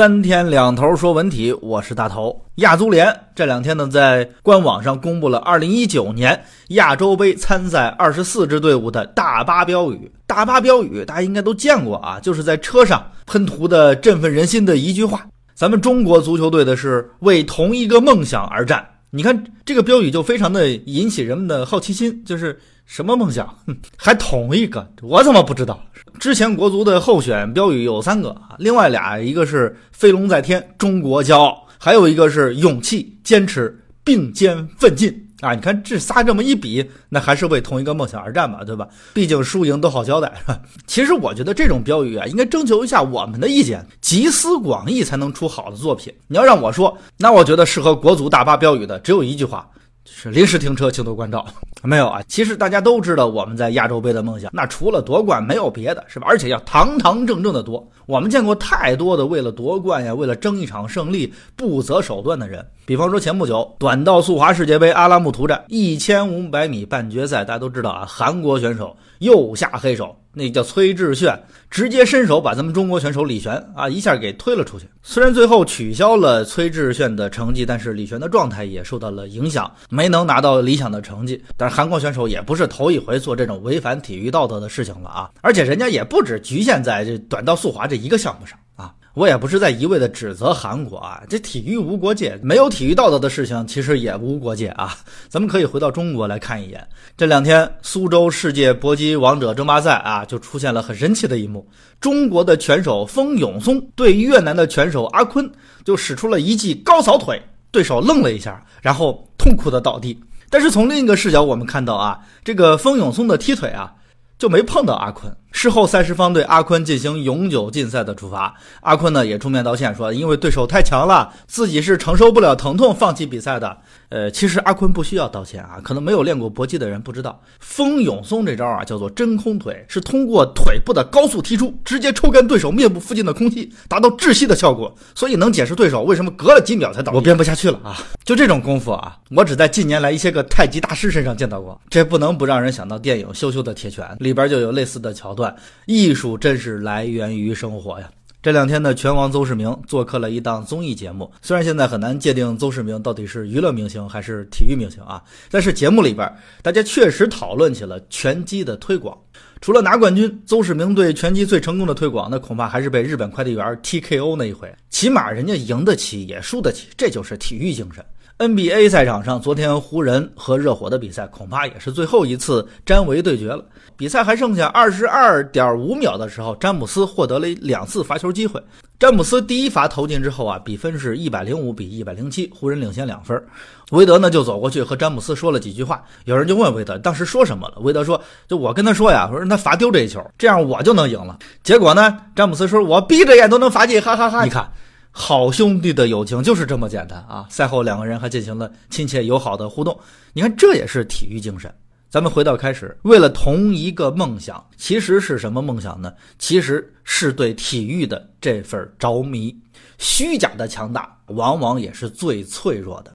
三天两头说文体，我是大头。亚足联这两天呢，在官网上公布了二零一九年亚洲杯参赛二十四支队伍的大巴标语。大巴标语大家应该都见过啊，就是在车上喷涂的振奋人心的一句话。咱们中国足球队的是为同一个梦想而战。你看这个标语就非常的引起人们的好奇心，就是什么梦想？还同一个？我怎么不知道？之前国足的候选标语有三个啊，另外俩一个是飞龙在天，中国骄傲，还有一个是勇气、坚持、并肩奋进啊。你看这仨这么一比，那还是为同一个梦想而战嘛，对吧？毕竟输赢都好交代，是吧？其实我觉得这种标语啊，应该征求一下我们的意见，集思广益才能出好的作品。你要让我说，那我觉得适合国足大巴标语的只有一句话。就是临时停车，请多关照。没有啊，其实大家都知道我们在亚洲杯的梦想，那除了夺冠没有别的，是吧？而且要堂堂正正的夺。我们见过太多的为了夺冠呀，为了争一场胜利不择手段的人。比方说前不久短道速滑世界杯阿拉木图站一千五百米半决赛，大家都知道啊，韩国选手右下黑手。那叫崔智炫，直接伸手把咱们中国选手李璇啊一下给推了出去。虽然最后取消了崔智炫的成绩，但是李璇的状态也受到了影响，没能拿到理想的成绩。但是韩国选手也不是头一回做这种违反体育道德的事情了啊，而且人家也不止局限在这短道速滑这一个项目上。我也不是在一味的指责韩国啊，这体育无国界，没有体育道德的事情其实也无国界啊。咱们可以回到中国来看一眼，这两天苏州世界搏击王者争霸赛啊，就出现了很神奇的一幕：中国的拳手封永松对越南的拳手阿坤就使出了一记高扫腿，对手愣了一下，然后痛苦的倒地。但是从另一个视角，我们看到啊，这个封永松的踢腿啊。就没碰到阿坤。事后赛事方对阿坤进行永久禁赛的处罚，阿坤呢也出面道歉，说因为对手太强了，自己是承受不了疼痛放弃比赛的。呃，其实阿坤不需要道歉啊，可能没有练过搏击的人不知道，风永松这招啊叫做真空腿，是通过腿部的高速踢出，直接抽干对手面部附近的空气，达到窒息的效果，所以能解释对手为什么隔了几秒才倒。我编不下去了啊，就这种功夫啊，我只在近年来一些个太极大师身上见到过，这不能不让人想到电影《羞羞的铁拳》里边就有类似的桥段。艺术真是来源于生活呀！这两天呢，拳王邹市明做客了一档综艺节目。虽然现在很难界定邹市明到底是娱乐明星还是体育明星啊，但是节目里边大家确实讨论起了拳击的推广。除了拿冠军，邹市明对拳击最成功的推广，那恐怕还是被日本快递员 TKO 那一回。起码人家赢得起，也输得起，这就是体育精神。NBA 赛场上，昨天湖人和热火的比赛恐怕也是最后一次詹维对决了。比赛还剩下二十二点五秒的时候，詹姆斯获得了两次罚球机会。詹姆斯第一罚投进之后啊，比分是一百零五比一百零七，湖人领先两分。韦德呢就走过去和詹姆斯说了几句话。有人就问韦德当时说什么了？韦德说：“就我跟他说呀，我说他罚丢这一球，这样我就能赢了。”结果呢，詹姆斯说：“我闭着眼都能罚进，哈哈哈！”你看。好兄弟的友情就是这么简单啊！赛后两个人还进行了亲切友好的互动，你看这也是体育精神。咱们回到开始，为了同一个梦想，其实是什么梦想呢？其实是对体育的这份着迷。虚假的强大，往往也是最脆弱的。